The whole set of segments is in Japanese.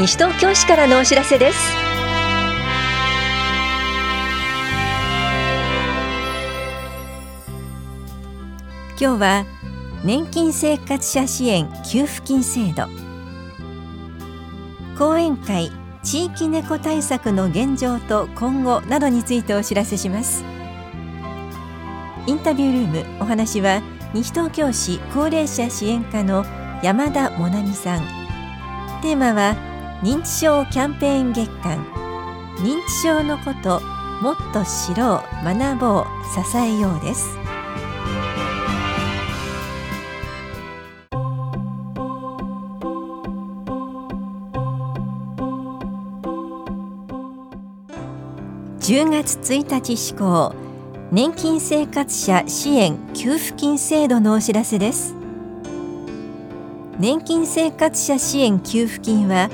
西東京市からのお知らせです。今日は年金生活者支援給付金制度。講演会地域猫対策の現状と今後などについてお知らせします。インタビュールームお話は西東京市高齢者支援課の山田もなみさん。テーマは認知症キャンペーン月間。認知症のこともっと知ろう学ぼう支えようです。10月1日施行年金生活者支援給付金制度のお知らせです。年金生活者支援給付金は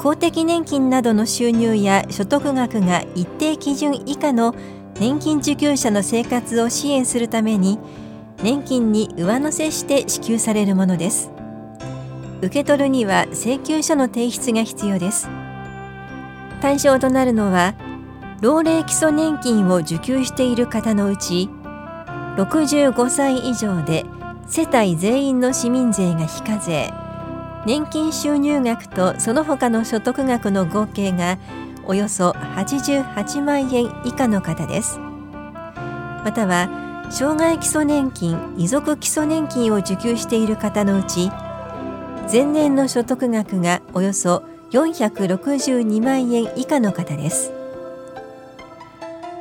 公的年金などの収入や所得額が一定基準以下の年金受給者の生活を支援するために年金に上乗せして支給されるものです。受け取るには請求書の提出が必要です。対象となるのは老齢基礎年金を受給している方のうち65歳以上で世帯全員の市民税が非課税。年金収入額とその他の所得額の合計がおよそ88万円以下の方です。または障害基礎年金遺族基礎年金を受給している方のうち前年の所得額がおよそ462万円以下の方です。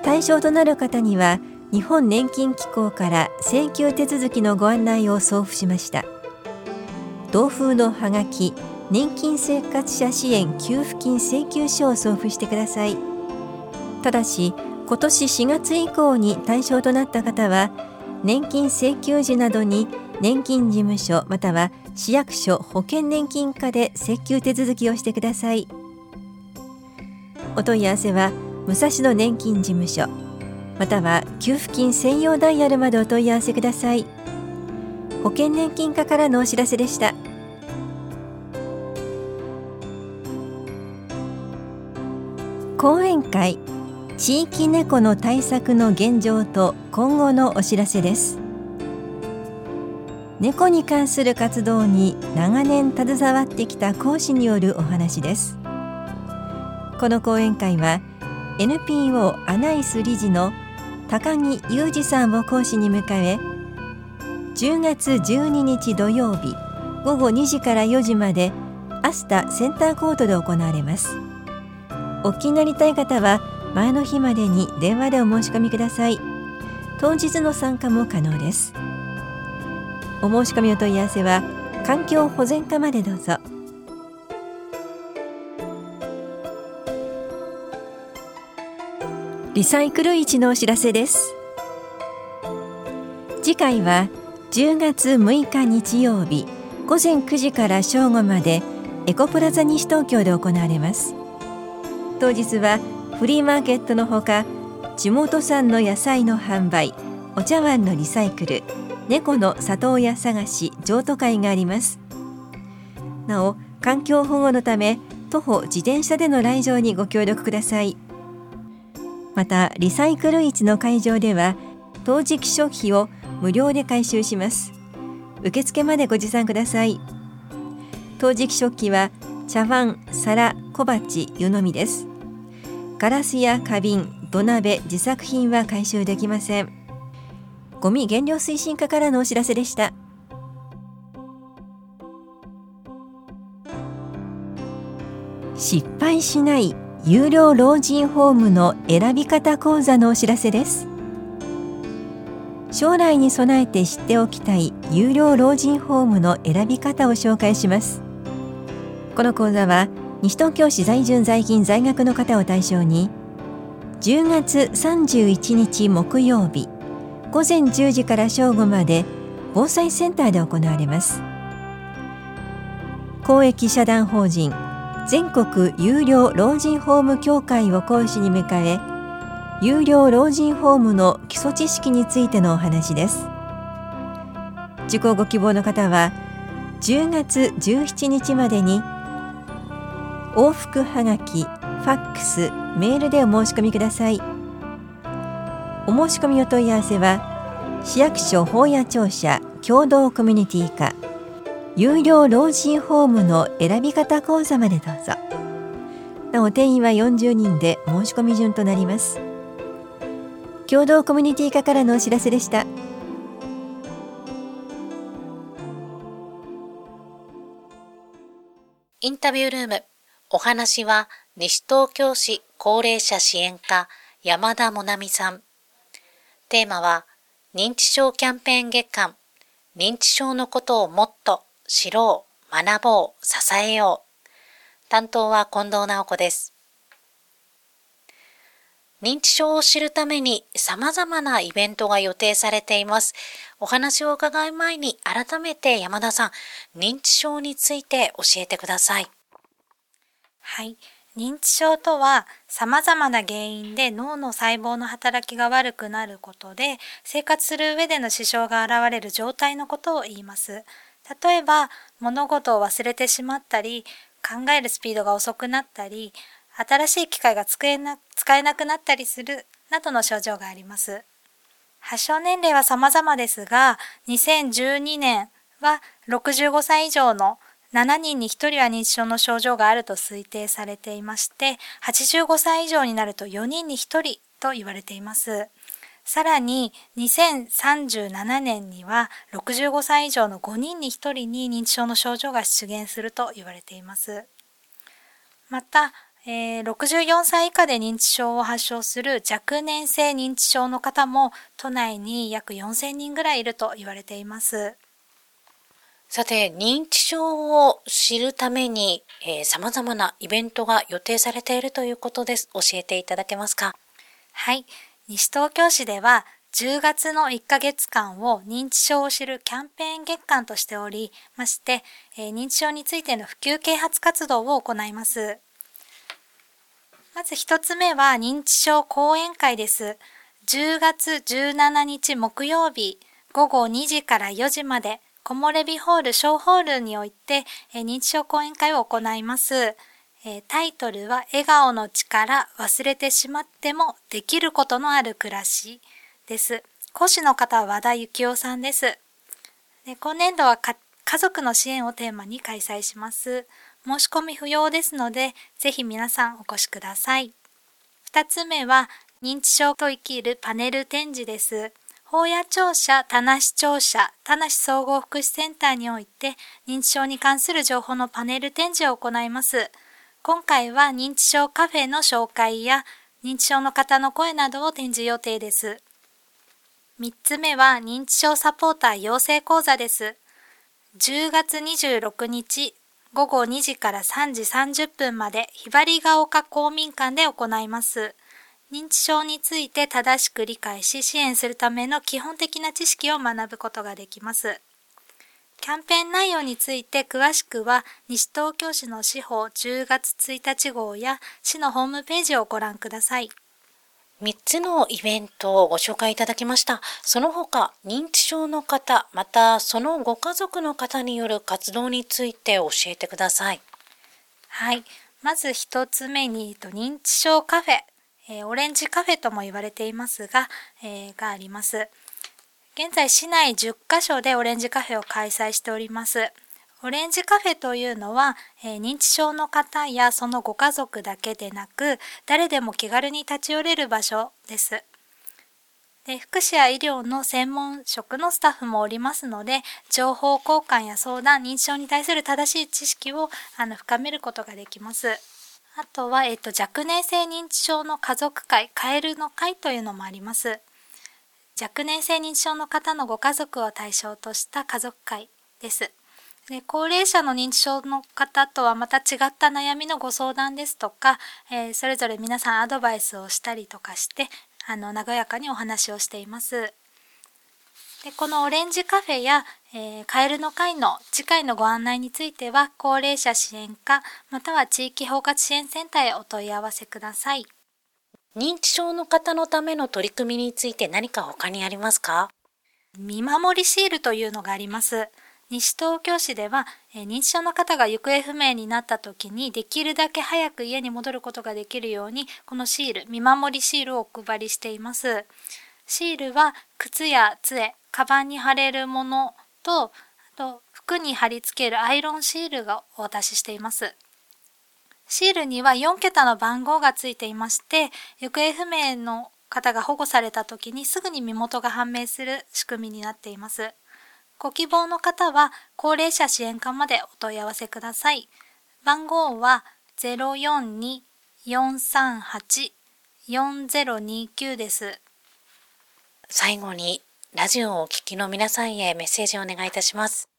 対象となる方には日本年金機構から請求手続きのご案内を送付しました。同封のハガキ年金生活者支援給付金請求書を送付してください。ただし今年4月以降に対象となった方は年金請求時などに年金事務所または市役所保険年金課で請求手続きをしてください。お問い合わせは武蔵野年金事務所または給付金専用ダイヤルまでお問い合わせください。保険年金課からのお知らせでした。講演会地域猫の対策の現状と今後のお知らせです。猫に関する活動に長年携わってきた講師によるお話です。この講演会は NPO アナイス理事の高木裕二さんを講師に迎え10月12日土曜日午後2時から4時までアスタセンターコートで行われます。お気になりたい方は前の日までに電話でお申し込みください。当日の参加も可能です。お申し込みお問い合わせは環境保全課までどうぞ。リサイクル市のお知らせです。次回は10月6日日曜日午前9時から正午までエコプラザ西東京で行われます。当日はフリーマーケットのほか地元産の野菜の販売お茶碗のリサイクル猫の里親探し譲渡会があります。なお環境保護のため徒歩自転車での来場にご協力ください。またリサイクル市の会場では陶磁器食費を無料で回収します。受付までご持参ください。陶磁器食器は茶碗、皿、小鉢、湯飲みです。ガラスや花瓶、土鍋、自作品は回収できません。ゴミ減量推進課からのお知らせでした。失敗しない有料老人ホームの選び方講座のお知らせです。将来に備えて知っておきたい有料老人ホームの選び方を紹介します。この講座は西東京市在住在勤在学の方を対象に10月31日木曜日午前10時から正午まで防災センターで行われます。公益社団法人全国有料老人ホーム協会を講師に迎え有料老人ホームの基礎知識についてのお話です受講ご希望の方は10月17日までに往復はがき、ファックス、メールでお申し込みください。お申し込みお問い合わせは市役所法屋庁舎共同コミュニティ課有料老人ホームの選び方講座までどうぞ。なお定員は40人で申し込み順となります。共同コミュニティ課からのお知らせでした。インタビュールーム。お話は西東京市高齢者支援課山田もなみさん。テーマは認知症キャンペーン月間。認知症のことをもっと知ろう、学ぼう、支えよう。担当は近藤直子です。認知症を知るために様々なイベントが予定されています。お話を伺う前に改めて山田さん、認知症について教えてください。はい。認知症とは様々な原因で脳の細胞の働きが悪くなることで生活する上での支障が現れる状態のことを言います。例えば物事を忘れてしまったり考えるスピードが遅くなったり新しい機械が使えな使えなくなったりするなどの症状があります。発症年齢は様々ですが、2012年は65歳以上の7人に1人は認知症の症状があると推定されていまして、85歳以上になると4人に1人と言われています。さらに2037年には65歳以上の5人に1人に認知症の症状が出現すると言われています。また、えー、64歳以下で認知症を発症する若年性認知症の方も都内に約4000人ぐらいいると言われています。さて、認知症を知るために、えー、様々なイベントが予定されているということです。教えていただけますか？はい。西東京市では、10月の1ヶ月間を認知症を知るキャンペーン月間としておりまして、えー、認知症についての普及啓発活動を行います。まず一つ目は認知症講演会です。10月17日木曜日午後2時から4時まで木漏れ日ホール小ホールにおいてえ認知症講演会を行います。えタイトルは笑顔の力忘れてしまってもできることのある暮らしです。講師の方は和田幸雄さんです。で今年度は家族の支援をテーマに開催します。申し込み不要ですので、ぜひ皆さんお越しください。二つ目は、認知症と生きるパネル展示です。法屋庁舎、田無庁舎、田無総合福祉センターにおいて、認知症に関する情報のパネル展示を行います。今回は認知症カフェの紹介や、認知症の方の声などを展示予定です。三つ目は認知症サポーター養成講座です。10月26日午後2時から3時30分までひばりが丘公民館で行います。認知症について正しく理解し支援するための基本的な知識を学ぶことができます。キャンペーン内容について詳しくは西東京市の司法10月1日号や市のホームページをご覧ください。3つのイベントをご紹介いただきました。その他、認知症の方、またそのご家族の方による活動について教えてください。はい。まず1つ目に、認知症カフェ、えー、オレンジカフェとも言われていますが、えー、があります。現在市内10カ所でオレンジカフェを開催しております。オレンジカフェというのは、えー、認知症の方やそのご家族だけでなく、誰でも気軽に立ち寄れる場所です。で福祉や医療の専門職のスタッフもおりますので、情報交換や相談、認知症に対する正しい知識をあの深めることができます。あとは、えっと、若年性認知症の家族会、カエルの会というのもあります。若年性認知症の方のご家族を対象とした家族会です。で高齢者の認知症の方とはまた違った悩みのご相談ですとか、えー、それぞれ皆さんアドバイスをしたりとかしてあの和やかにお話をしています。でこのオレンジカフェや、えー、カエルの会の次回のご案内については高齢者支援課または地域包括支援センターへお問い合わせください。認知症の方のための取り組みについて何か他にありますか？見守りシールというのがあります。西東京市では、え、認知症の方が行方不明になった時にできるだけ早く家に戻ることができるようにこのシール見守りシールをお配りしています。シールは靴や杖カバンに貼れるものとあと服に貼り付けるアイロンシールがお渡ししています。シールには4桁の番号がついていまして行方不明の方が保護された時にすぐに身元が判明する仕組みになっています。ご希望の方は高齢者支援課までお問い合わせください。番号は042-438-4029です。最後にラジオをお聞きの皆さんへメッセージをお願いいたします。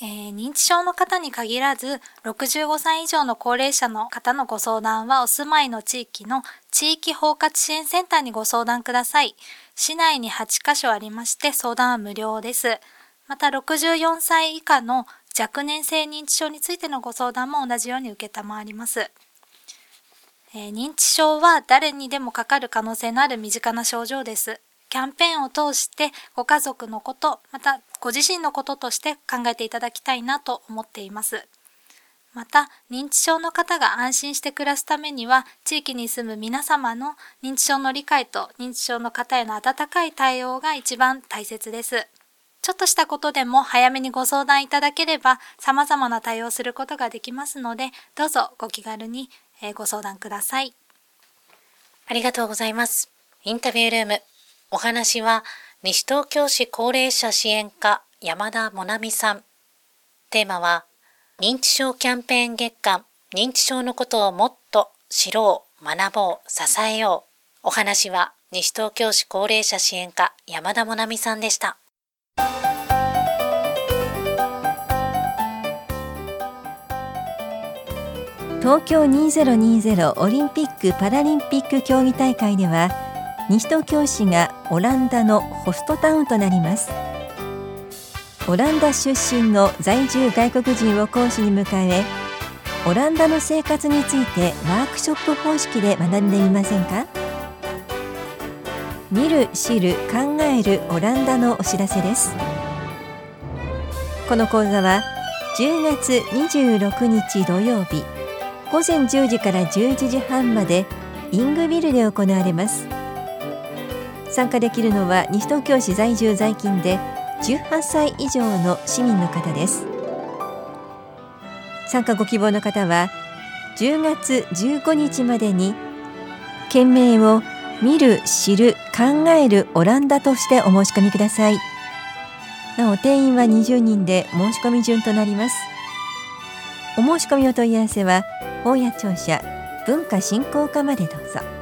えー、認知症の方に限らず65歳以上の高齢者の方のご相談はお住まいの地域の地域包括支援センターにご相談ください。市内に8カ所ありまして相談は無料です。また64歳以下の若年性認知症についてのご相談も同じように受けたまります。えー、認知症は誰にでもかかる可能性のある身近な症状です。キャンペーンを通してご家族のこと、またご自身のこととして考えていただきたいなと思っています。また、認知症の方が安心して暮らすためには、地域に住む皆様の認知症の理解と認知症の方への温かい対応が一番大切です。ちょっとしたことでも早めにご相談いただければ様々な対応することができますので、どうぞご気軽にご相談ください。ありがとうございます。インタビュールーム。お話は西東京市高齢者支援課山田もなみさん。テーマは認知症キャンペーン月間、認知症のことをもっと知ろう、学ぼう、支えよう。お話は西東京市高齢者支援課山田もなみさんでした。東京2020オリンピック・パラリンピック競技大会では西東京市がオランダのホストタウンとなりますオランダ出身の在住外国人を講師に迎えオランダの生活についてワークショップ方式で学んでみませんか？見る知る考えるオランダのお知らせです。この講座は10月26日土曜日午前10時から11時半までイングビルで行われます。参加できるのは西東京市在住在勤で18歳以上の市民の方です。参加ご希望の方は10月15日までに件名を見る知る考えるオランダとしてお申し込みください。なお定員は20人で申し込み順となります。お申し込みお問い合わせは大谷庁舎文化振興課までどうぞ。